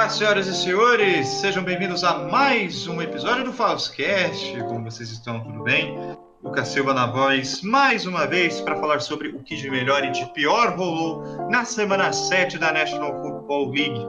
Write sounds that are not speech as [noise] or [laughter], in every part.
Olá, senhoras e senhores, sejam bem-vindos a mais um episódio do Falscast. Como vocês estão, tudo bem? Lucas Silva na voz, mais uma vez para falar sobre o que de melhor e de pior rolou na semana 7 da National Football League.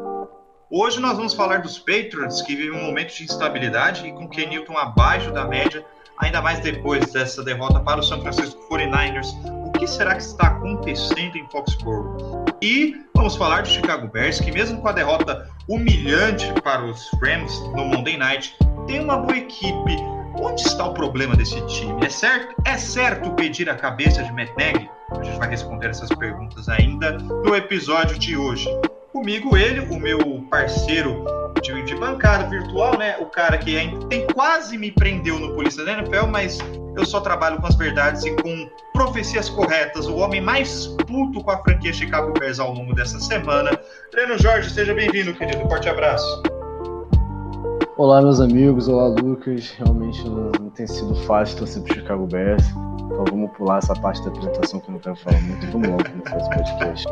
Hoje nós vamos falar dos Patriots, que vivem um momento de instabilidade e com Ken Newton abaixo da média, ainda mais depois dessa derrota para o San Francisco 49ers. Que será que está acontecendo em Foxborough? E vamos falar do Chicago Bears, que mesmo com a derrota humilhante para os Rams no Monday Night, tem uma boa equipe. Onde está o problema desse time? É certo, é certo pedir a cabeça de Matt Nagy? A gente vai responder essas perguntas ainda no episódio de hoje. Comigo ele, o meu parceiro de, de bancada virtual, né? O cara que tem quase me prendeu no Polícia da NFL, mas eu só trabalho com as verdades e com profecias corretas. O homem mais puto com a franquia Chicago Bears ao longo dessa semana. Breno Jorge, seja bem-vindo, querido. Forte abraço. Olá, meus amigos. Olá, Lucas. Realmente não, não tem sido fácil torcer pro Chicago Bears. Então vamos pular essa parte da apresentação que eu não quero falar muito. Vamos logo começar esse podcast.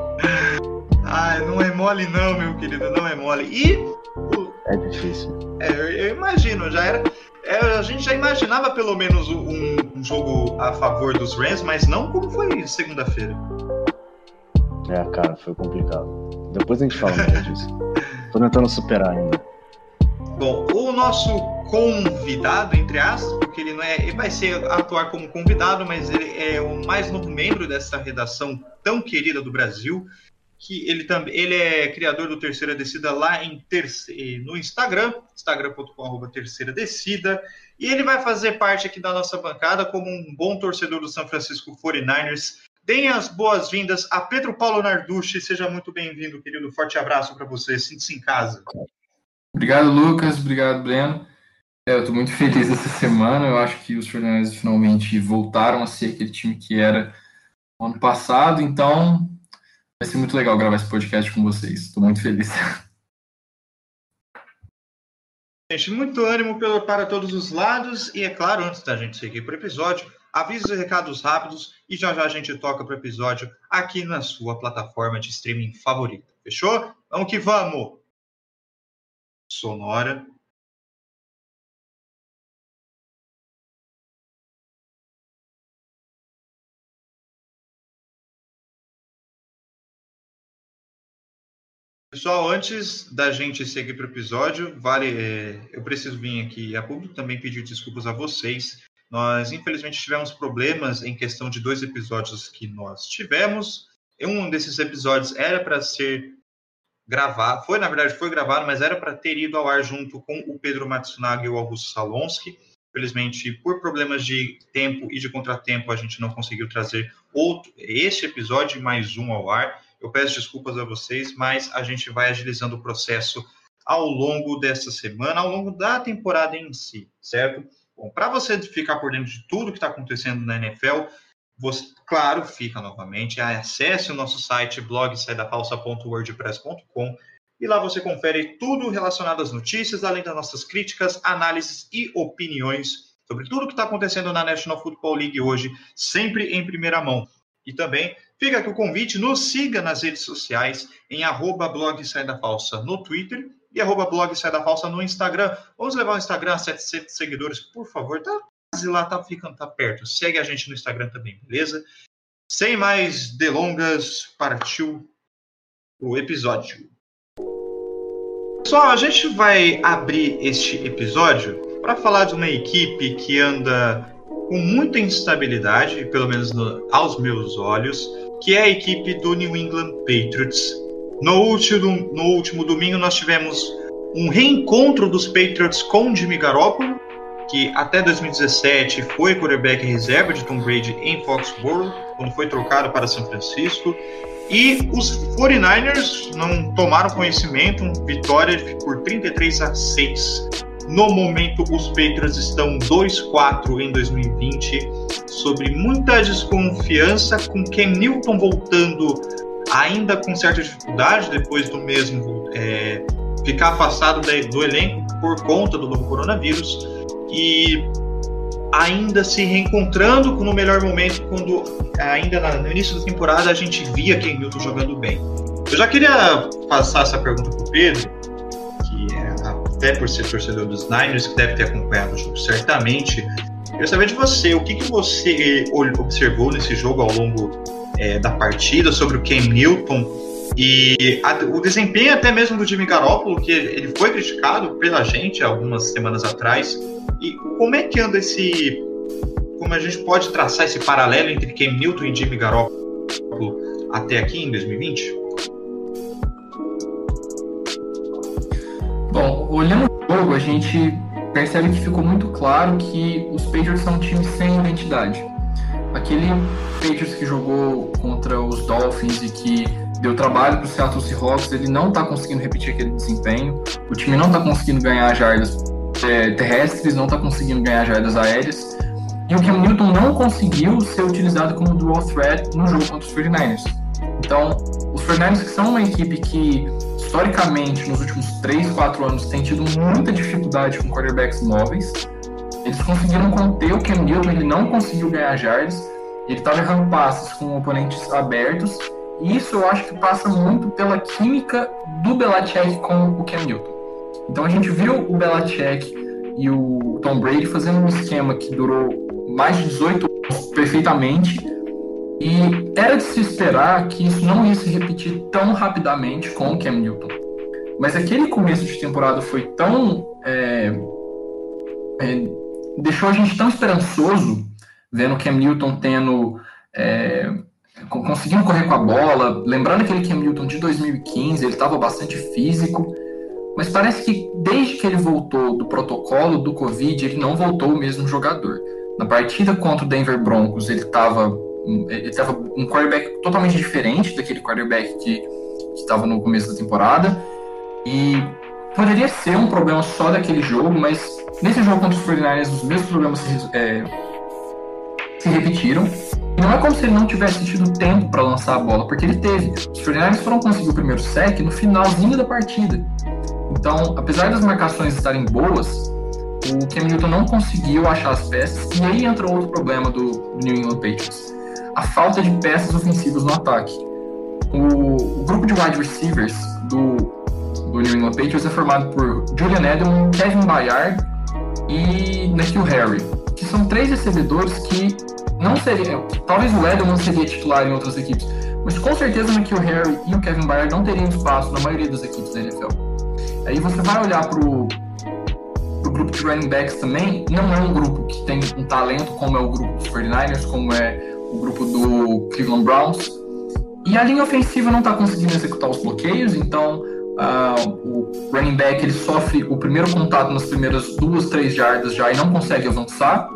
[laughs] Ai, não é mole não, meu querido, não é mole. E... É difícil. É, eu, eu imagino, já era é, a gente já imaginava pelo menos um, um, jogo a favor dos Rams, mas não como foi segunda-feira. É, cara, foi complicado. Depois a gente fala mais disso. Tô tentando superar ainda. Bom, o nosso convidado, entre aspas, porque ele não é. Ele vai ser atuar como convidado, mas ele é o mais novo membro dessa redação tão querida do Brasil que ele também ele é criador do Terceira Descida lá em terce, no Instagram, instagram.com.br Terceira Descida, e ele vai fazer parte aqui da nossa bancada como um bom torcedor do São Francisco 49ers. Deem as boas-vindas a Pedro Paulo Narducci, seja muito bem-vindo, querido. Forte abraço para você, sinta-se em casa. Obrigado, Lucas, obrigado, Breno. É, eu estou muito feliz essa semana, eu acho que os 49ers finalmente voltaram a ser aquele time que era ano passado, então Vai ser muito legal gravar esse podcast com vocês. Estou muito feliz. Gente, muito ânimo para todos os lados. E é claro, antes da gente seguir para o episódio, avisos e recados rápidos. E já já a gente toca para o episódio aqui na sua plataforma de streaming favorita. Fechou? Vamos que vamos! Sonora. Pessoal, antes da gente seguir para o episódio, vale, é, eu preciso vir aqui a público também pedir desculpas a vocês. Nós, infelizmente, tivemos problemas em questão de dois episódios que nós tivemos. Um desses episódios era para ser gravado, foi, na verdade, foi gravado, mas era para ter ido ao ar junto com o Pedro Matsunaga e o Augusto Salonski. Infelizmente, por problemas de tempo e de contratempo, a gente não conseguiu trazer outro, este episódio mais um ao ar. Eu peço desculpas a vocês, mas a gente vai agilizando o processo ao longo dessa semana, ao longo da temporada em si, certo? Bom, para você ficar por dentro de tudo que está acontecendo na NFL, você, claro, fica novamente, acesse o nosso site blogsaidapalsa.wordpress.com e lá você confere tudo relacionado às notícias, além das nossas críticas, análises e opiniões sobre tudo que está acontecendo na National Football League hoje, sempre em primeira mão. E também fica aqui o convite, nos siga nas redes sociais em arroba blog da Falsa no Twitter e arroba blog da Falsa no Instagram. Vamos levar o Instagram a 700 seguidores, por favor. Tá quase lá, tá ficando, tá perto. Segue a gente no Instagram também, beleza? Sem mais delongas, partiu o episódio. Pessoal, a gente vai abrir este episódio para falar de uma equipe que anda com muita instabilidade, pelo menos no, aos meus olhos, que é a equipe do New England Patriots. No último, no último domingo nós tivemos um reencontro dos Patriots com Jimmy Garoppolo, que até 2017 foi quarterback reserva de Tom Brady em Foxborough, quando foi trocado para São Francisco. E os 49ers não tomaram conhecimento, vitória por 33 a 6 no momento, os Patriots estão 2-4 em 2020, sobre muita desconfiança, com Ken Newton voltando ainda com certa dificuldade, depois do mesmo é, ficar afastado do elenco por conta do novo coronavírus, e ainda se reencontrando no melhor momento, quando ainda no início da temporada a gente via Ken Newton jogando bem. Eu já queria passar essa pergunta para o Pedro, até por ser torcedor dos Niners, que deve ter acompanhado o jogo certamente. Queria saber de você, o que, que você observou nesse jogo ao longo é, da partida sobre o Cam Newton e a, o desempenho até mesmo do Jimmy Garoppolo, que ele foi criticado pela gente algumas semanas atrás. E como é que anda esse. Como a gente pode traçar esse paralelo entre Cam Newton e Jimmy Garoppolo até aqui em 2020? Bom, olhando o jogo, a gente percebe que ficou muito claro que os Patriots são um time sem identidade. Aquele Patriots que jogou contra os Dolphins e que deu trabalho para o Seattle Seahawks, ele não está conseguindo repetir aquele desempenho, o time não está conseguindo ganhar jardas é, terrestres, não está conseguindo ganhar jardas aéreas, e o Cam Newton não conseguiu ser utilizado como dual threat no jogo contra os 49ers. Então, os 49ers que são uma equipe que historicamente nos últimos 3, 4 anos tem tido muita dificuldade com quarterbacks móveis, eles conseguiram conter o Cam Newton, ele não conseguiu ganhar jardas, ele estava errando passes com oponentes abertos e isso eu acho que passa muito pela química do Belichick com o Cam Newton. Então a gente viu o Belichick e o Tom Brady fazendo um esquema que durou mais de 18 anos perfeitamente. E era de se esperar que isso não ia se repetir tão rapidamente com o Cam Newton. Mas aquele começo de temporada foi tão. É, é, deixou a gente tão esperançoso vendo o Cam Newton tendo. É, conseguindo correr com a bola. Lembrando aquele Cam Newton de 2015, ele estava bastante físico, mas parece que desde que ele voltou do protocolo do Covid, ele não voltou o mesmo jogador. Na partida contra o Denver Broncos, ele estava ele tava um quarterback totalmente diferente daquele quarterback que estava no começo da temporada. E poderia ser um problema só daquele jogo, mas nesse jogo contra os 49ers, os mesmos problemas se, é, se repetiram. Não é como se ele não tivesse tido tempo para lançar a bola, porque ele teve. Os 49ers foram conseguir o primeiro sec no finalzinho da partida. Então, apesar das marcações estarem boas, o Cam Newton não conseguiu achar as peças, e aí entra outro problema do New England Patriots. A falta de peças ofensivas no ataque. O, o grupo de wide receivers do, do New England Patriots é formado por Julian Edelman, Kevin Bayard e Nikhil Harry, que são três recebedores que não seria. Talvez o Edelman seria titular em outras equipes, mas com certeza o Harry e o Kevin Byard não teriam espaço na maioria das equipes da NFL. Aí você vai olhar pro, pro grupo de running backs também, não é um grupo que tem um talento como é o grupo dos 49ers, como é o grupo do Cleveland Browns. E a linha ofensiva não está conseguindo executar os bloqueios, então uh, o running back ele sofre o primeiro contato nas primeiras duas, três jardas já e não consegue avançar.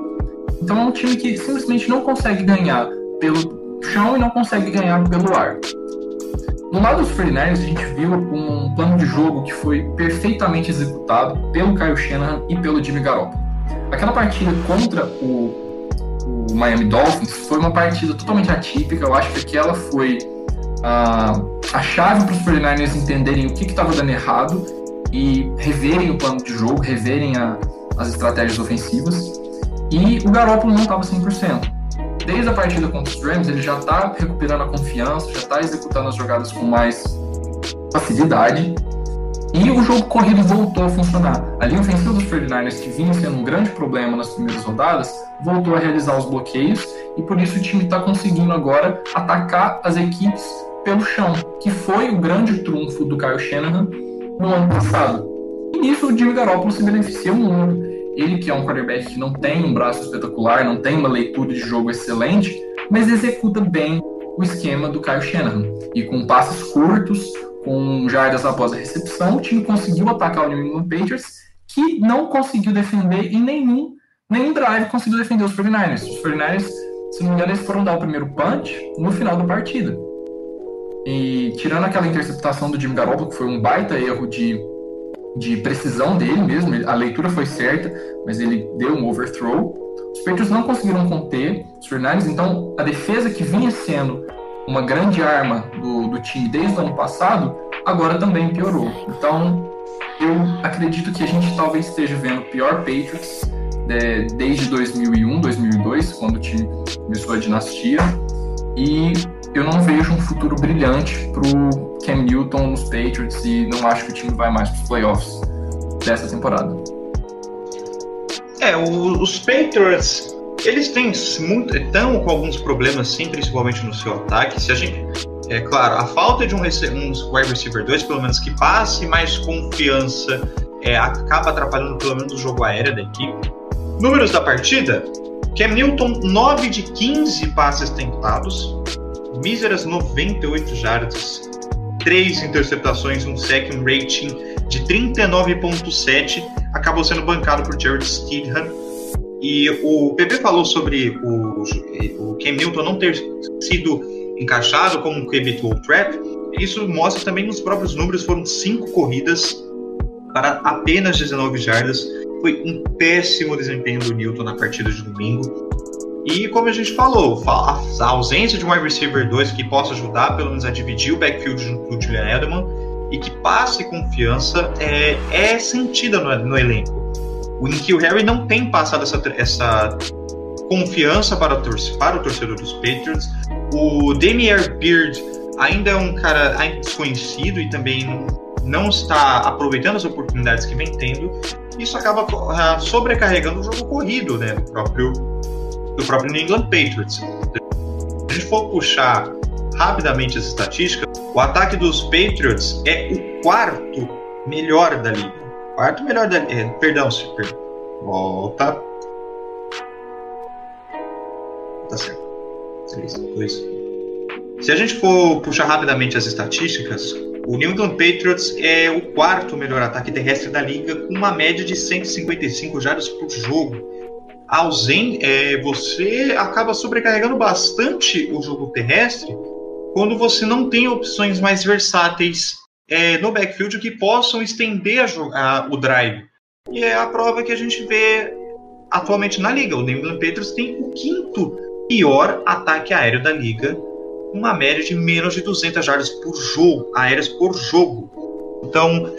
Então é um time que simplesmente não consegue ganhar pelo chão e não consegue ganhar pelo ar. No lado dos 49 a gente viu um plano de jogo que foi perfeitamente executado pelo Kyle Shanahan e pelo Jimmy Garoppolo. Aquela partida contra o, o Miami Dolphins foi uma partida totalmente atípica. Eu acho que aquela foi a, a chave para os 49ers entenderem o que estava dando errado e reverem o plano de jogo, reverem a, as estratégias ofensivas. E o Garoppolo não estava 100%. Desde a partida contra os Rams, ele já está recuperando a confiança, já está executando as jogadas com mais facilidade. E o jogo corrido voltou a funcionar. A linha ofensiva dos 49ers, que vinha sendo um grande problema nas primeiras rodadas, voltou a realizar os bloqueios e por isso o time está conseguindo agora atacar as equipes pelo chão, que foi o grande trunfo do Kyle Shanahan no ano passado. E nisso o Jimmy Garoppolo se beneficia muito. Ele que é um quarterback que não tem um braço espetacular, não tem uma leitura de jogo excelente, mas executa bem o esquema do Kyle Shanahan. E com passes curtos, com jardas após a recepção, o time conseguiu atacar o New England Patriots, que não conseguiu defender em nenhum, nenhum drive conseguiu defender os 49ers. Os 49ers, se não me engano, eles foram dar o primeiro punch no final da partida. E tirando aquela interceptação do Jimmy Garoppolo, que foi um baita erro de de precisão dele mesmo, a leitura foi certa, mas ele deu um overthrow. Os Patriots não conseguiram conter os Fernandes, então a defesa que vinha sendo uma grande arma do, do time desde o ano passado, agora também piorou. Então eu acredito que a gente talvez esteja vendo o pior Patriots é, desde 2001, 2002, quando o time começou a dinastia, e eu não vejo um futuro brilhante pro Cam Newton nos Patriots e não acho que o time vai mais para os playoffs. dessa temporada. É, os Patriots, eles têm muito, estão com alguns problemas, sim, principalmente no seu ataque. Se a gente, é claro, a falta de um, um wide receiver 2, pelo menos que passe mais confiança, é, acaba atrapalhando pelo menos o jogo aéreo da equipe. Números da partida: Cam Newton, 9 de 15 passes tentados, míseras 98 jardas, 3 interceptações, um second rating de 39.7, acabou sendo bancado por Jared Stidham. E o PP falou sobre o, o Cam Newton não ter sido encaixado como um QB dual threat. Isso mostra também nos próprios números, foram cinco corridas para apenas 19 jardas. Foi um péssimo desempenho do Newton na partida de domingo. E como a gente falou, a ausência de um wide receiver 2 que possa ajudar pelo menos a dividir o backfield junto com o Julian Edelman e que passe confiança é, é sentida no, no elenco. O Nikhil Harry não tem passado essa, essa confiança para, para o torcedor dos Patriots. O Damier Beard ainda é um cara desconhecido e também não, está aproveitando as oportunidades que vem tendo. Isso acaba uh, sobrecarregando o jogo corrido né, do próprio do próprio New England Patriots. Se a gente for puxar rapidamente as estatísticas, o ataque dos Patriots é o quarto melhor da liga. Quarto melhor da. É, perdão, super. Volta. Tá certo. Três, dois. Se a gente for puxar rapidamente as estatísticas, o New England Patriots é o quarto melhor ataque terrestre da liga, com uma média de 155 jardas por jogo ausente, é, você acaba sobrecarregando bastante o jogo terrestre quando você não tem opções mais versáteis é, no backfield que possam estender a, a, o drive. E é a prova que a gente vê atualmente na liga. O New England Patriots tem o quinto pior ataque aéreo da liga, uma média de menos de 200 jardas por jogo, aéreas por jogo. Então,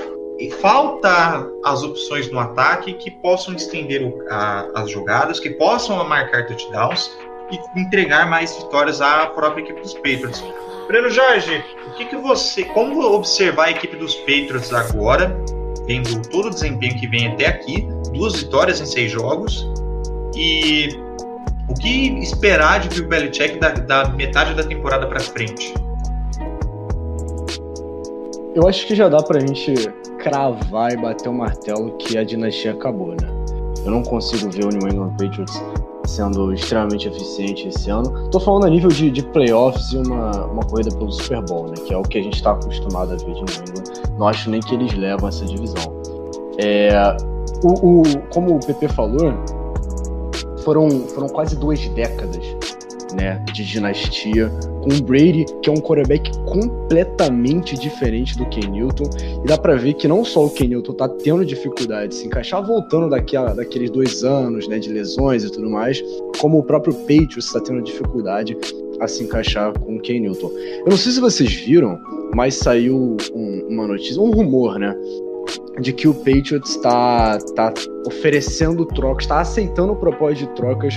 falta as opções no ataque que possam estender o, a, as jogadas, que possam marcar touchdowns e entregar mais vitórias à própria equipe dos Patriots. Breno Jorge, o que, que você, como observar a equipe dos Patriots agora, vendo todo o desempenho que vem até aqui, duas vitórias em seis jogos, e o que esperar de Bill Belichick da, da metade da temporada para frente? Eu acho que já dá pra gente cravar e bater o martelo que a dinastia acabou, né? Eu não consigo ver o New England Patriots sendo extremamente eficiente esse ano. Tô falando a nível de, de playoffs e uma, uma corrida pelo Super Bowl, né? Que é o que a gente está acostumado a ver de England. Não acho nem que eles levam essa divisão. É, o, o, como o PP falou, foram, foram quase duas décadas né, de dinastia, com o Brady, que é um quarterback completamente diferente do Ken Newton, e dá para ver que não só o Ken Newton tá tendo dificuldade de se encaixar, voltando daquela, daqueles dois anos, né, de lesões e tudo mais, como o próprio Patriots está tendo dificuldade a se encaixar com o Ken Newton. Eu não sei se vocês viram, mas saiu um, uma notícia, um rumor, né, de que o Patriots está tá oferecendo trocas, está aceitando propósito de trocas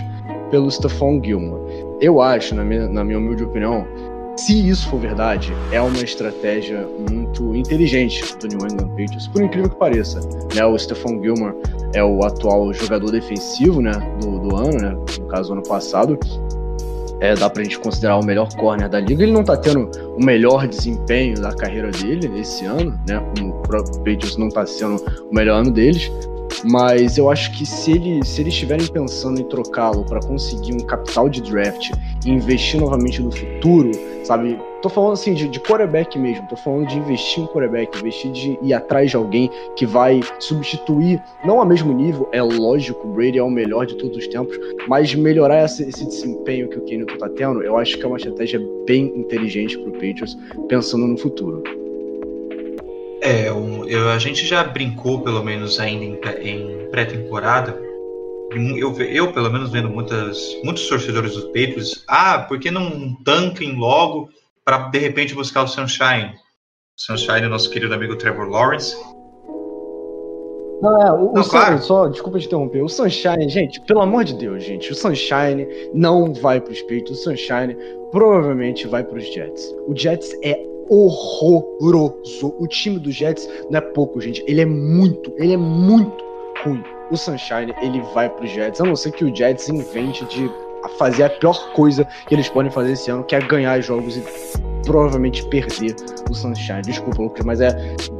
pelo Stephon Gilmore. Eu acho, na minha, na minha humilde opinião, se isso for verdade, é uma estratégia muito inteligente do New England Patriots, por incrível que pareça. Né? O Stephon Gilmore é o atual jogador defensivo né, do, do ano, né? no caso, ano passado. É, dá pra gente considerar o melhor corner da liga. Ele não tá tendo o melhor desempenho da carreira dele esse ano, né? Como o Patriots não tá sendo o melhor ano deles. Mas eu acho que se, ele, se eles estiverem pensando em trocá-lo para conseguir um capital de draft e investir novamente no futuro, sabe? Tô falando assim de, de quarterback mesmo, tô falando de investir em quarterback, investir de ir atrás de alguém que vai substituir, não a mesmo nível, é lógico, o Brady é o melhor de todos os tempos, mas melhorar esse, esse desempenho que o Kenny tá tendo, eu acho que é uma estratégia bem inteligente pro Patriots, pensando no futuro. É, eu, a gente já brincou, pelo menos ainda em, em pré-temporada. Eu, eu, pelo menos, vendo muitas, muitos torcedores dos Patriots. Ah, por que não tanquem logo para de repente buscar o Sunshine? Sunshine, nosso querido amigo Trevor Lawrence. Não, é, o, não, o claro. só, desculpa te interromper. O Sunshine, gente, pelo amor de Deus, gente, o Sunshine não vai para os Patriots. O Sunshine provavelmente vai para os Jets. O Jets é horroroso. O time do Jets não é pouco, gente. Ele é muito, ele é muito ruim. O Sunshine, ele vai pro Jets. A não ser que o Jets invente de fazer a pior coisa que eles podem fazer esse ano, que é ganhar jogos e provavelmente perder o Sunshine. Desculpa, Lucas, mas é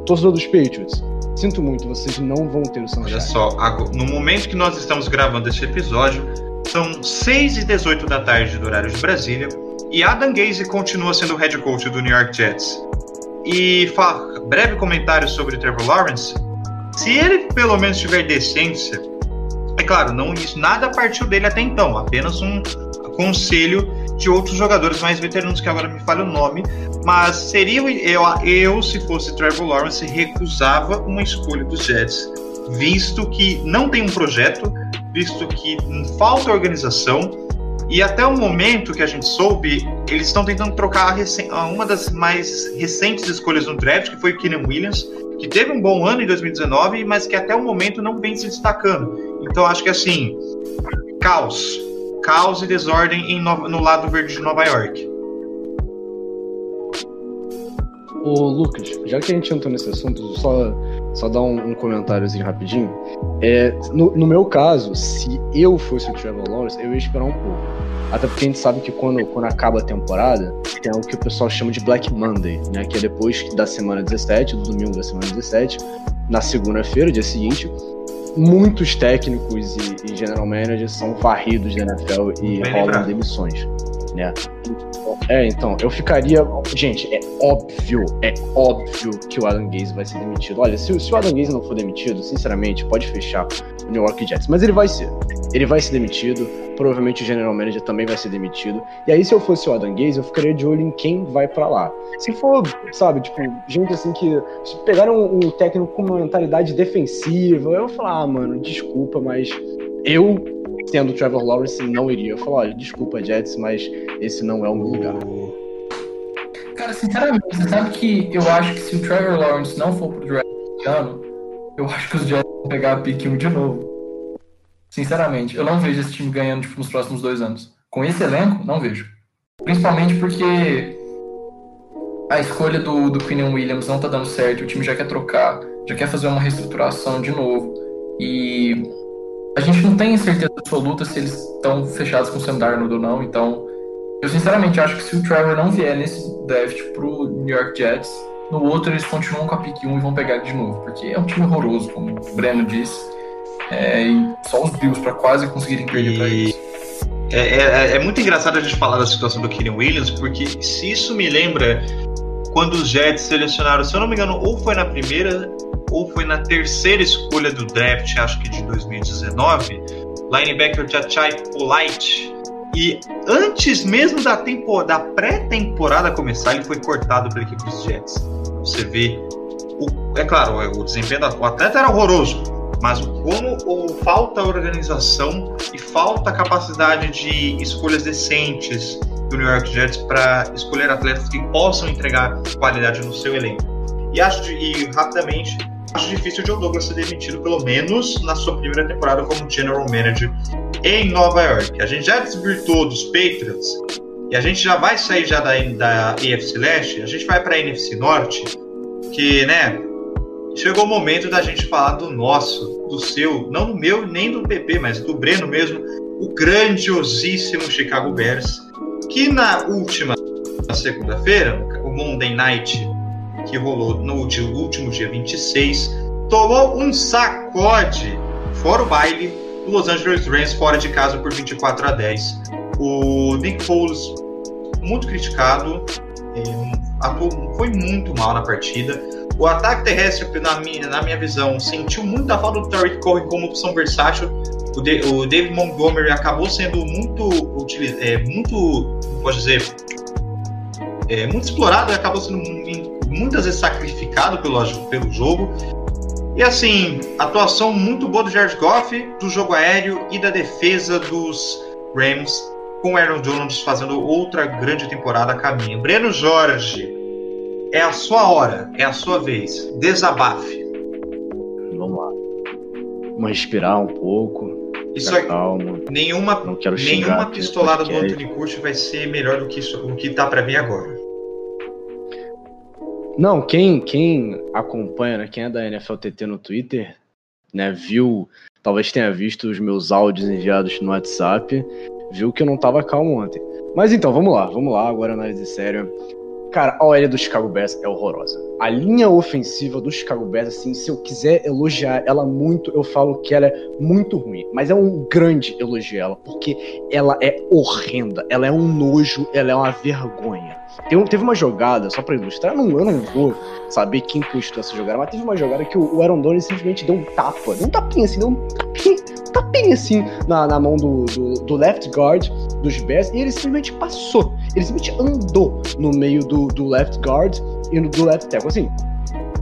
torcedor dos Patriots. Sinto muito, vocês não vão ter o Sunshine. Olha só, no momento que nós estamos gravando esse episódio, são 6 e 18 da tarde do horário de Brasília e Adam Gaze continua sendo o head coach do New York Jets. E breve comentário sobre Trevor Lawrence. Se ele pelo menos tiver decência, é claro, não isso nada partiu dele até então, apenas um conselho de outros jogadores mais veteranos que agora me falha o nome, mas seria eu, eu se fosse Trevor Lawrence recusava uma escolha dos Jets, visto que não tem um projeto, visto que falta organização e até o momento que a gente soube, eles estão tentando trocar uma das mais recentes escolhas no draft, que foi o Keenan Williams, que teve um bom ano em 2019, mas que até o momento não vem se destacando. Então acho que assim, caos. Caos e desordem no, no lado verde de Nova York. Ô Lucas, já que a gente entrou nesse assunto, só, só dar um, um comentáriozinho rapidinho. É, no, no, meu caso, se eu fosse o Trevor Lawrence, eu ia esperar um pouco. Até porque a gente sabe que quando, quando acaba a temporada, tem algo que o pessoal chama de Black Monday, né? Que é depois da semana 17, do domingo da semana 17, na segunda-feira, dia seguinte, muitos técnicos e, e, general managers são varridos da NFL e Bem rolam demissões, né? É, então, eu ficaria. Gente, é óbvio, é óbvio que o Adam Gaze vai ser demitido. Olha, se, se o Adam Gaze não for demitido, sinceramente, pode fechar o New York Jets. Mas ele vai ser. Ele vai ser demitido. Provavelmente o General Manager também vai ser demitido. E aí, se eu fosse o Adam Gaze, eu ficaria de olho em quem vai para lá. Se for, sabe, tipo, gente assim que. Se pegaram um, um técnico com uma mentalidade defensiva, eu vou falar, ah, mano, desculpa, mas eu sendo Trevor Lawrence, não iria. Eu falo, olha, desculpa, Jets, mas esse não é o meu lugar. Cara, sinceramente, você sabe que eu acho que se o Trevor Lawrence não for pro draft esse ano, eu acho que os Jets vão pegar a pick 1 de novo. Sinceramente, eu não vejo esse time ganhando tipo, nos próximos dois anos. Com esse elenco, não vejo. Principalmente porque a escolha do, do Quinn Williams não tá dando certo, o time já quer trocar, já quer fazer uma reestruturação de novo. E a gente não tem certeza absoluta se eles estão fechados com o Sam ou não, então eu sinceramente acho que se o Trevor não vier nesse draft pro New York Jets, no outro eles continuam com a pick 1 e vão pegar de novo, porque é um time horroroso, como o Breno disse, é, e só os Bills para quase conseguirem perder para eles. É, é, é, muito engraçado a gente falar da situação do Kyrian Williams, porque se isso me lembra quando os Jets selecionaram, se eu não me engano, ou foi na primeira ou foi na terceira escolha do draft, acho que de 2019, linebacker Jachai Polite. E antes mesmo da, da pré-temporada começar, ele foi cortado pela equipe dos Jets. Você vê, o, é claro, o desempenho do atleta era horroroso, mas como o, falta organização e falta capacidade de escolhas decentes do New York Jets para escolher atletas que possam entregar qualidade no seu elenco. E acho e rapidamente acho difícil o Joe Douglas ser demitido, pelo menos na sua primeira temporada como General Manager em Nova York. A gente já desvirtuou dos Patriots e a gente já vai sair já da, da AFC Leste, a gente vai para a NFC Norte, que, né, chegou o momento da gente falar do nosso, do seu, não do meu nem do PP, mas do Breno mesmo, o grandiosíssimo Chicago Bears, que na última segunda-feira, o Monday Night que rolou no último dia 26, tomou um sacode, fora o baile, do Los Angeles Rams fora de casa por 24 a 10. O Nick Foles, muito criticado, atuou, foi muito mal na partida. O ataque terrestre, na minha, na minha visão, sentiu muita falta do Tariq Cohen como opção versátil. O, de, o David Montgomery acabou sendo muito, é, muito, pode dizer, é, muito explorado e acabou sendo muitas vezes sacrificado pelo, pelo jogo. E assim, atuação muito boa do Jared Goff, do jogo aéreo e da defesa dos Rams, com Aaron Jones fazendo outra grande temporada a caminho. Breno Jorge, é a sua hora, é a sua vez. Desabafe. Vamos lá. Vamos respirar um pouco. Isso é calma. Nenhuma, não quero nenhuma pistolada do Anthony Curtis vai ser melhor do que isso, o que tá para vir agora. Não, quem, quem acompanha, né, quem é da NFLTT no Twitter, né, viu, talvez tenha visto os meus áudios enviados no WhatsApp, viu que eu não tava calmo ontem. Mas então, vamos lá, vamos lá, agora análise séria. Cara, a OL do Chicago Bears é horrorosa. A linha ofensiva do Chicago Bears, assim, se eu quiser elogiar ela muito, eu falo que ela é muito ruim. Mas é um grande elogio ela, porque ela é horrenda, ela é um nojo, ela é uma vergonha. Tem, teve uma jogada, só pra ilustrar, eu não, eu não vou saber quem postou essa jogada, mas teve uma jogada que o, o Aaron Donald simplesmente deu um tapa, deu um tapinha assim, deu um tapinha, tapinha assim na, na mão do, do, do left guard dos Bears e ele simplesmente passou. Ele simplesmente andou no meio do, do left guard e no do left tackle. Assim,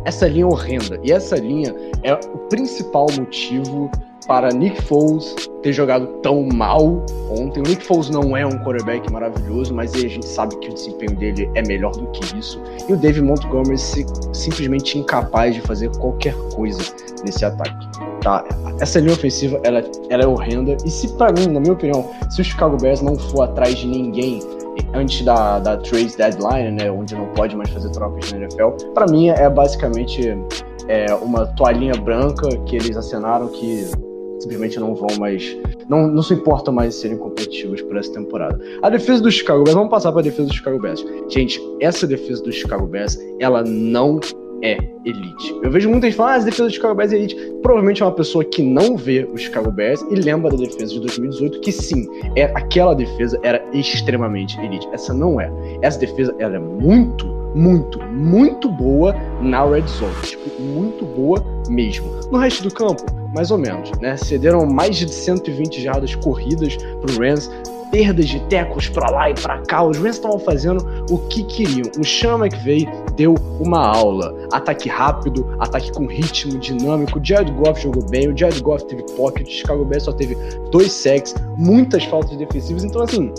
essa linha é horrenda. E essa linha é o principal motivo para Nick Foles ter jogado tão mal ontem. O Nick Foles não é um quarterback maravilhoso, mas a gente sabe que o desempenho dele é melhor do que isso. E o David Montgomery se, simplesmente incapaz de fazer qualquer coisa nesse ataque. Tá? Essa linha ofensiva ela, ela é horrenda. E se para mim, na minha opinião, se o Chicago Bears não for atrás de ninguém antes da, da trade deadline, né, onde não pode mais fazer trocas na NFL, para mim é basicamente é, uma toalhinha branca que eles assinaram que simplesmente não vão mais. Não, não se importam mais em serem competitivos por essa temporada. A defesa do Chicago Bears, vamos passar para a defesa do Chicago Bears. Gente, essa defesa do Chicago Bears, ela não é elite. Eu vejo muita gente falando, ah, a defesa do Chicago Bears é elite. Provavelmente é uma pessoa que não vê o Chicago Bears e lembra da defesa de 2018, que sim, é, aquela defesa era extremamente elite. Essa não é. Essa defesa ela é muito, muito, muito boa na red zone. Tipo, muito boa mesmo. No resto do campo, mais ou menos, né? Cederam mais de 120 jardas corridas pro Rams perdas de tecos para lá e para cá. Os Rams estavam fazendo o que queriam. O Sean McVay deu uma aula. Ataque rápido, ataque com ritmo, dinâmico. O Jared Goff jogou bem, o Jared Goff teve pocket, o Chicago Bears só teve dois sacks, muitas faltas defensivas. Então, assim,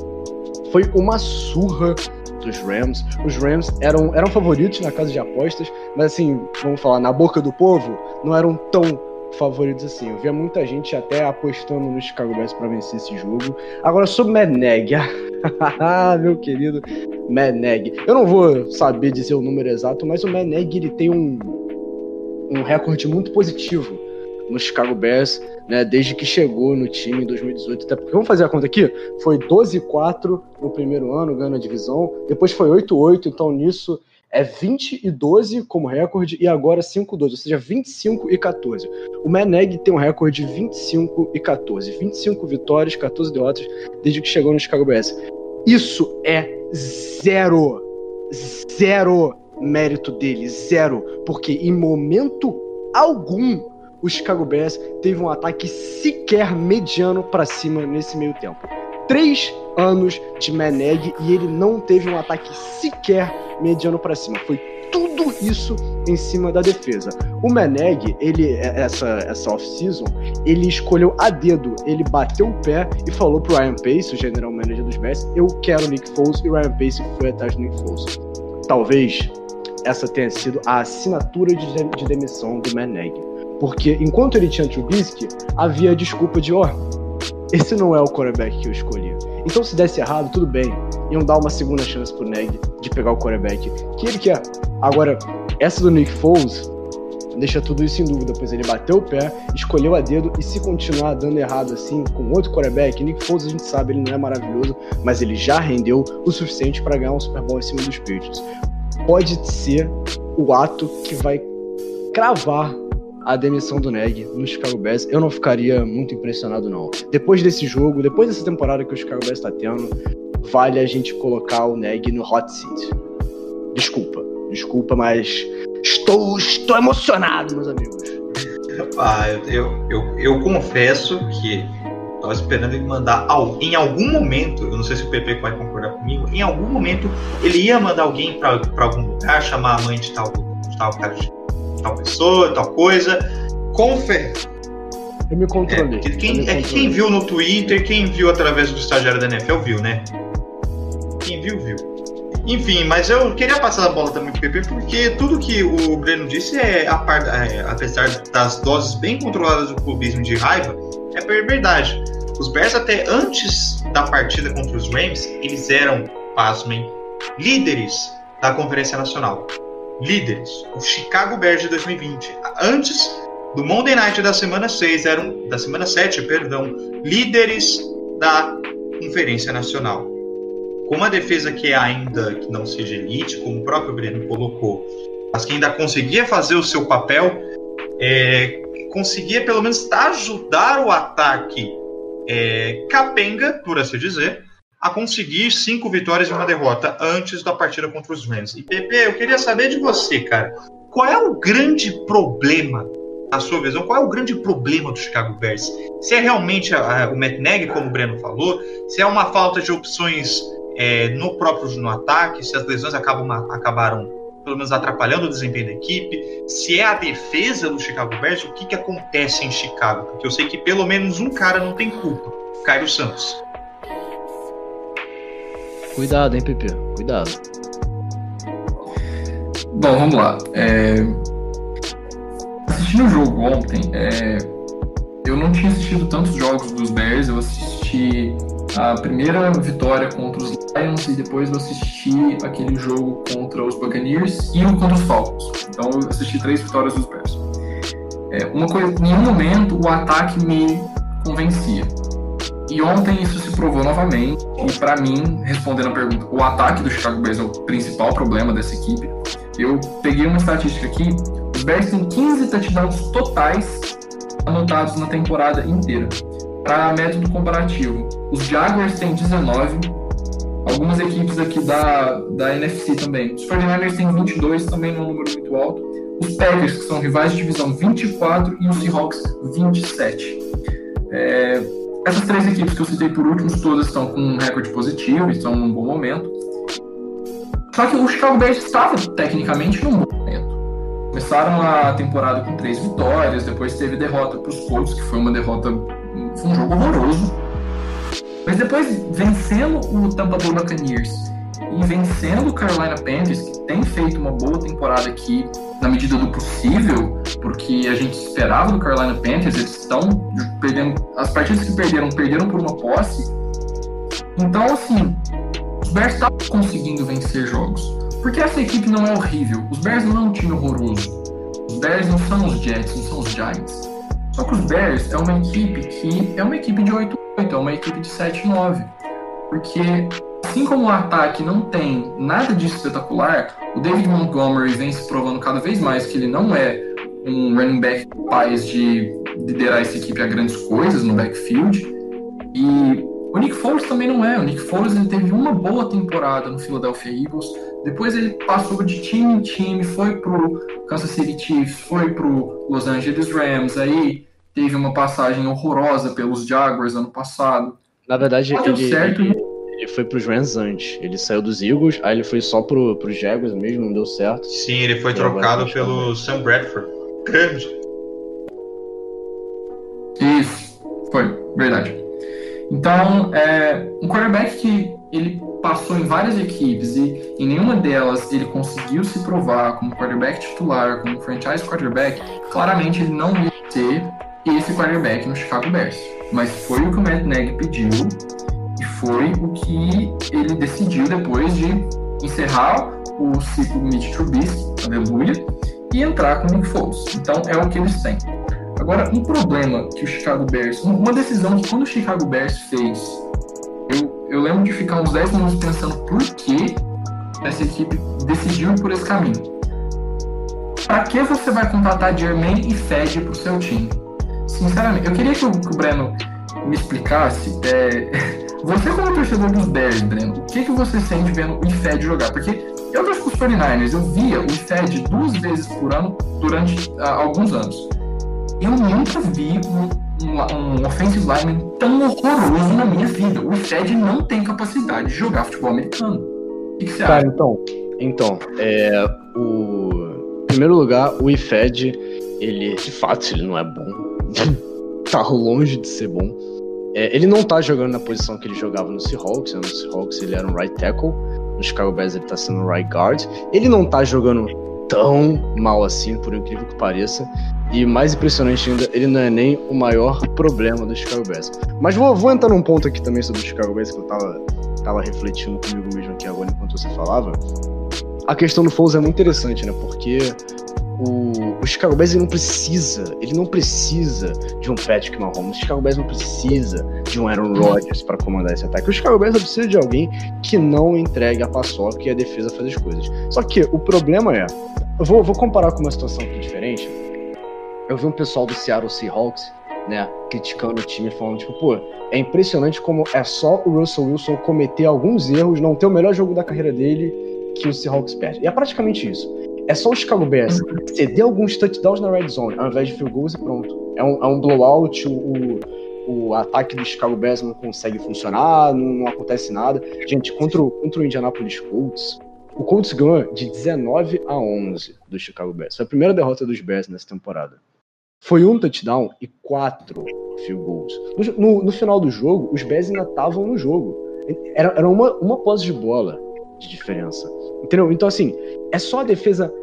foi uma surra dos Rams. Os Rams eram, eram favoritos na casa de apostas, mas assim, vamos falar, na boca do povo, não eram tão favoritos assim. Eu via muita gente até apostando no Chicago Bears para vencer esse jogo. Agora sobre Mad Neg, [laughs] meu querido Mad Neg. Eu não vou saber dizer o número exato, mas o Mad Neg ele tem um um recorde muito positivo no Chicago Bears, né, desde que chegou no time em 2018. Até porque, vamos fazer a conta aqui? Foi 12-4 no primeiro ano, ganhando a divisão, depois foi 8-8, então nisso é 20 e 12 como recorde e agora 5 12, ou seja, 25 e 14. O Meneg tem um recorde de 25 e 14, 25 vitórias, 14 derrotas desde que chegou no Chicago Bears. Isso é zero, zero mérito dele, zero, porque em momento algum o Chicago Bears teve um ataque sequer mediano para cima nesse meio tempo. Três anos de Meneg e ele não teve um ataque sequer mediano para cima. Foi tudo isso em cima da defesa. O Meneg, ele é, essa essa off-season, ele escolheu a dedo, ele bateu o pé e falou pro Ryan Pace, o general manager dos Bears, eu quero Nick Foles e o Ryan Pace foi atrás do Nick Foles. Talvez essa tenha sido a assinatura de, de demissão do Meneg. Porque enquanto ele tinha Trubisky, havia a desculpa de, ó, oh, esse não é o quarterback que eu escolhi. Então se desse errado, tudo bem. Iam dar uma segunda chance pro Neg de pegar o quarterback que ele quer. Agora, essa do Nick Foles deixa tudo isso em dúvida, pois ele bateu o pé, escolheu a dedo e se continuar dando errado assim com outro quarterback, Nick Foles a gente sabe, ele não é maravilhoso, mas ele já rendeu o suficiente para ganhar um Super Bowl em cima dos Patriots. Pode ser o ato que vai cravar a demissão do Neg no Chicago Bears, eu não ficaria muito impressionado, não. Depois desse jogo, depois dessa temporada que o Chicago Bears está tendo, vale a gente colocar o Neg no hot seat. Desculpa, desculpa, mas estou, estou emocionado, meus amigos. Eu, eu, eu, eu confesso que estava esperando ele mandar em algum momento, eu não sei se o PP vai concordar comigo, em algum momento ele ia mandar alguém para algum lugar, chamar a mãe de tal, de tal cara de tal pessoa, tal coisa. Confer. Eu me controlei. É, quem, me é que quem viu no Twitter, quem viu através do estagiário da NFL, viu, né? Quem viu, viu. Enfim, mas eu queria passar a bola também pro PP, porque tudo que o Breno disse é, a par, é apesar das doses bem controladas do clubismo de raiva, é verdade. Os Bears, até antes da partida contra os Rams, eles eram, pasmem, líderes da Conferência Nacional líderes. O Chicago Bears de 2020. Antes do Monday Night da semana 6, eram da semana 7, perdão, líderes da Conferência Nacional. Com uma defesa que ainda que não seja elite, como o próprio Breno colocou, mas que ainda conseguia fazer o seu papel, é, conseguia pelo menos ajudar o ataque é, capenga, por assim dizer, a conseguir cinco vitórias e uma derrota antes da partida contra os Rams. E Pepe, eu queria saber de você, cara, qual é o grande problema, na sua visão, qual é o grande problema do Chicago Bears? Se é realmente a, a, o Matt Nagy, como o Breno falou, se é uma falta de opções é, no próprio no ataque, se as lesões acabam, acabaram pelo menos atrapalhando o desempenho da equipe, se é a defesa do Chicago Bears, o que, que acontece em Chicago? Porque eu sei que pelo menos um cara não tem culpa, Cairo Santos. Cuidado, hein, Pepe? Cuidado. Bom, vamos lá. É... Assistindo o jogo ontem, é... eu não tinha assistido tantos jogos dos Bears, eu assisti a primeira vitória contra os Lions e depois eu assisti aquele jogo contra os Buccaneers e um contra os Falcons. Então eu assisti três vitórias dos Bears. É, uma coisa, em nenhum momento o ataque me convencia. E ontem isso se provou novamente. E para mim, respondendo a pergunta, o ataque do Chicago Bears é o principal problema dessa equipe. Eu peguei uma estatística aqui: os Bears têm 15 touchdowns totais anotados na temporada inteira. Para método comparativo, os Jaguars têm 19, algumas equipes aqui da, da NFC também. Os 49ers têm 22, também um número muito alto. Os Packers, que são rivais de divisão, 24 e os Seahawks, 27. É, essas três equipes que eu citei por último, todas estão com um recorde positivo, estão num bom momento. Só que o Chicago Bears estava tecnicamente num bom momento. Começaram a temporada com três vitórias, depois teve derrota para os Colts, que foi uma derrota, foi um jogo horroroso. Mas depois vencendo o Tampa Bay Buccaneers e vencendo o Carolina Panthers, que tem feito uma boa temporada aqui na medida do possível, porque a gente esperava do Carolina Panthers, eles estão perdendo. As partidas que perderam, perderam por uma posse. Então, assim, os Bears estão conseguindo vencer jogos. Porque essa equipe não é horrível. Os Bears não é um time horroroso. Os Bears não são os Jets, não são os Giants. Só que os Bears é uma equipe que é uma equipe de 8-8, é uma equipe de 7-9. Porque assim como o ataque não tem nada de espetacular, o David Montgomery vem se provando cada vez mais que ele não é um running back capaz de liderar essa equipe a grandes coisas no backfield. E o Nick Foles também não é. O Nick Foles ele teve uma boa temporada no Philadelphia Eagles. Depois ele passou de time em time, foi pro Kansas City Chiefs, foi pro Los Angeles Rams. Aí teve uma passagem horrorosa pelos Jaguars ano passado. Na verdade, ele, certo, ele, ele foi pros Rams antes. Ele saiu dos Eagles, aí ele foi só pro, pros Jaguars mesmo, não deu certo. Sim, ele foi e trocado pelo Sam Bradford. Grande. Isso, foi, verdade. Então, é, um quarterback que ele passou em várias equipes e em nenhuma delas ele conseguiu se provar como quarterback titular, como franchise quarterback, claramente ele não ia ser esse quarterback no Chicago Bears. Mas foi o que o Matt Nagy pediu e foi o que ele decidiu depois de encerrar o ciclo Mitch Trubisky, aleluia, e entrar com o Foles. Então é o que eles têm. Agora, um problema que o Chicago Bears, uma decisão que quando o Chicago Bears fez, eu, eu lembro de ficar uns 10 minutos pensando por que essa equipe decidiu por esse caminho. Para que você vai contratar Jermaine e Fed para o seu time? Sinceramente, eu queria que o, que o Breno me explicasse. É, [laughs] você, como torcedor dos Bears, Breno, o que, que você sente vendo o IFED jogar? Porque eu torço com os 49ers, eu via o IFED duas vezes por ano durante uh, alguns anos. Eu nunca vi um, um, um offensive lineman tão horroroso na minha vida. O IFED não tem capacidade de jogar futebol americano. O que, que você Cara, acha? então, então é, o... em primeiro lugar, o IFED, ele, de fato, ele não é bom [laughs] tá longe de ser bom. É, ele não tá jogando na posição que ele jogava no Seahawks. Né? No Seahawks ele era um right tackle. No Chicago Bears ele tá sendo um right guard. Ele não tá jogando tão mal assim, por incrível que pareça. E mais impressionante ainda, ele não é nem o maior problema do Chicago Bears. Mas vou, vou entrar num ponto aqui também sobre o Chicago Bears que eu tava, tava refletindo comigo mesmo aqui agora enquanto você falava. a questão do Foles é muito interessante, né? Porque o, o Chicago Bears ele não precisa, ele não precisa de um Patrick Mahomes, o Chicago Bears não precisa de um Aaron Rodgers para comandar esse ataque. O Chicago Bears precisa de alguém que não entregue a paçoca e a defesa fazer as coisas. Só que o problema é, eu vou, vou comparar com uma situação aqui diferente. Eu vi um pessoal do Seattle Seahawks, né, criticando o time, falando tipo, pô, é impressionante como é só o Russell Wilson cometer alguns erros, não ter o melhor jogo da carreira dele que o Seahawks perde. E é praticamente isso. É só o Chicago Bears ceder alguns touchdowns na red zone, ao invés de field goals e pronto. É um, é um blowout, o, o ataque do Chicago Bears não consegue funcionar, não, não acontece nada. Gente, contra o, contra o Indianapolis Colts, o Colts ganhou de 19 a 11 do Chicago Bears. Foi a primeira derrota dos Bears nessa temporada. Foi um touchdown e quatro field goals. No, no, no final do jogo, os Bears ainda estavam no jogo. Era, era uma, uma posse de bola de diferença. Entendeu? Então, assim, é só a defesa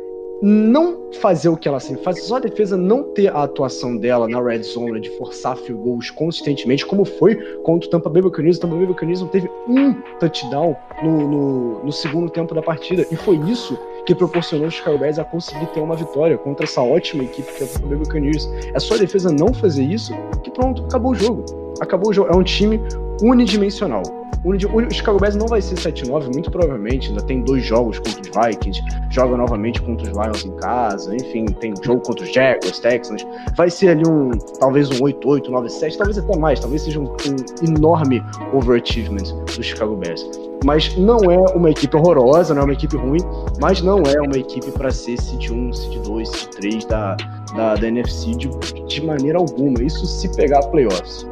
não fazer o que ela sempre faz, só a defesa não ter a atuação dela na red zone de forçar field goals consistentemente, como foi contra o Tampa Bay Buccaneers. O Tampa Bay Buccaneers não teve um touchdown no, no, no, segundo tempo da partida, e foi isso que proporcionou os Chicago Bears a conseguir ter uma vitória contra essa ótima equipe que é o Tampa Bay Buccaneers. É só a defesa não fazer isso que pronto, acabou o jogo. Acabou o jogo. É um time unidimensional. O Chicago Bears não vai ser 7-9, muito provavelmente. Ainda tem dois jogos contra os Vikings, joga novamente contra os Lions em casa, enfim, tem jogo contra os Jaguars, Texans. Vai ser ali um, talvez um 8-8, 9-7, talvez até mais, talvez seja um, um enorme overachievement do Chicago Bears. Mas não é uma equipe horrorosa, não é uma equipe ruim, mas não é uma equipe para ser seed 1, seed 2, seed 3 da, da, da NFC de, de maneira alguma. Isso se pegar playoffs.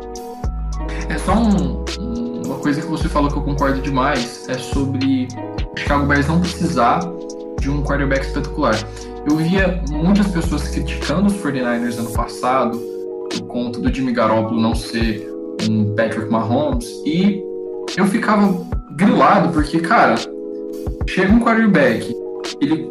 É só um, coisa que você falou que eu concordo demais é sobre o Chicago Bears não precisar de um quarterback espetacular. Eu via muitas pessoas criticando os 49ers ano passado por conta do Jimmy Garoppolo não ser um Patrick Mahomes e eu ficava grilado porque, cara, chega um quarterback, ele,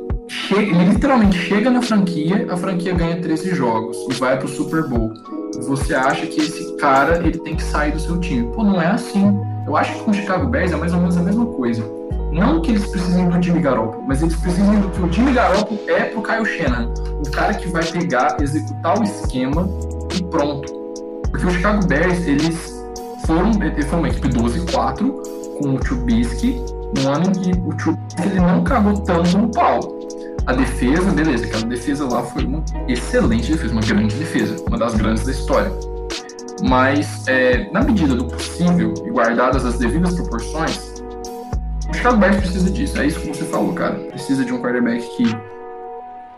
ele literalmente chega na franquia, a franquia ganha 13 jogos e vai pro Super Bowl você acha que esse cara ele tem que sair do seu time. Pô, não é assim. Eu acho que com o Chicago Bears é mais ou menos a mesma coisa. Não que eles precisem do Jimmy Garoppolo, mas eles precisam do que o Jimmy Garoppolo é pro Kyle Shanahan. O cara que vai pegar, executar o esquema e pronto. Porque o Chicago Bears, eles foram, foram uma equipe 12-4 com o Trubisky, no ano em que o Trubisky ele não cagou tanto no pau. A defesa, beleza, aquela defesa lá foi uma excelente defesa, uma grande defesa, uma das grandes da história. Mas, é, na medida do possível e guardadas as devidas proporções, o Chicago Bears precisa disso. É isso que você falou, cara. Precisa de um quarterback que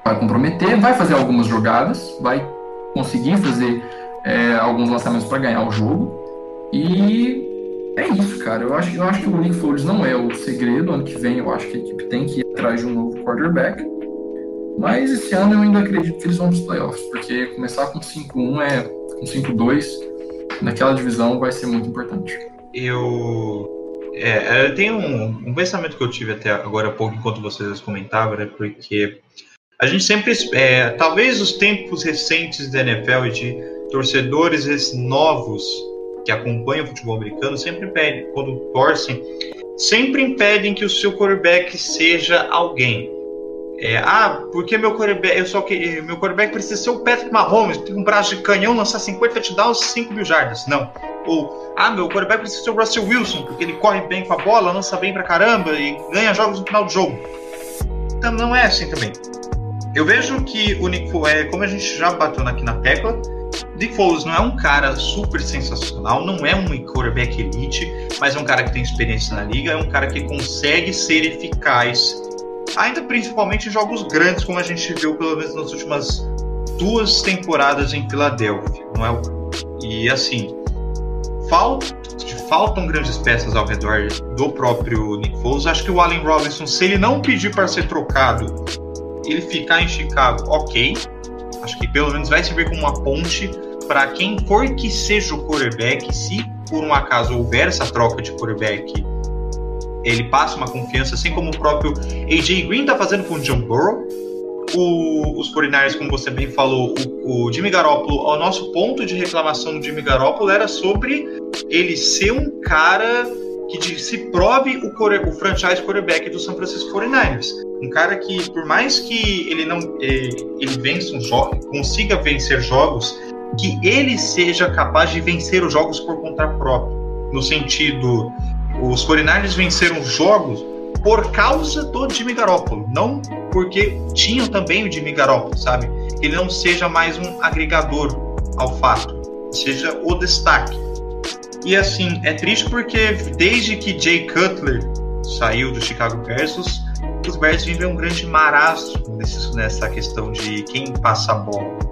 vai comprometer, vai fazer algumas jogadas, vai conseguir fazer é, alguns lançamentos para ganhar o jogo. E é isso, cara. Eu acho, eu acho que o Nick Foles não é o segredo. Ano que vem eu acho que a equipe tem que ir atrás de um novo quarterback. Mas esse ano eu ainda acredito que eles vão para os playoffs, porque começar com 5-1 é com 5-2 naquela divisão vai ser muito importante. Eu é, eu tenho um, um, pensamento que eu tive até agora há pouco, enquanto vocês comentavam, né, porque a gente sempre, é, talvez os tempos recentes da NFL e de torcedores novos que acompanham o futebol americano sempre pedem, quando torcem, sempre impedem que o seu quarterback seja alguém. É, ah, porque meu quarterback, eu só que meu quarterback precisa ser o Patrick Mahomes, tem um braço de canhão, lançar 50 touchdowns, 5 mil jardas. Não. Ou, ah, meu quarterback precisa ser o Russell Wilson, porque ele corre bem com a bola, lança bem pra caramba e ganha jogos no final do jogo. Então não é assim também. Eu vejo que o Nick é, como a gente já bateu aqui na tecla, Nick Foles não é um cara super sensacional, não é um quarterback elite, mas é um cara que tem experiência na liga, é um cara que consegue ser eficaz, ainda principalmente em jogos grandes, como a gente viu pelo menos nas últimas duas temporadas em Filadélfia, não é? E assim, falta, faltam grandes peças ao redor do próprio Nick Foles. Acho que o Allen Robinson, se ele não pedir para ser trocado, ele ficar em Chicago, ok. Acho que pelo menos vai servir como uma ponte para quem for que seja o quarterback, se por um acaso houver essa troca de quarterback, ele passa uma confiança, assim como o próprio AJ Green está fazendo com o John Burrow. O, os 49 como você bem falou, o, o Jimmy Garoppolo, o nosso ponto de reclamação do Jimmy Garoppolo era sobre ele ser um cara que se prove o, core, o franchise quarterback do San Francisco 49ers. Um cara que, por mais que ele não ele, ele vença um jogo, consiga vencer jogos, que ele seja capaz de vencer os jogos por conta própria. No sentido, os 49ers venceram jogos por causa do Jimmy Garoppolo, não porque tinham também o Jimmy Garoppolo, sabe? Ele não seja mais um agregador ao fato, seja o destaque. E assim, é triste porque desde que Jay Cutler saiu do Chicago Bears, os, os Bears vivem um grande marasmo nessa questão de quem passa a bola.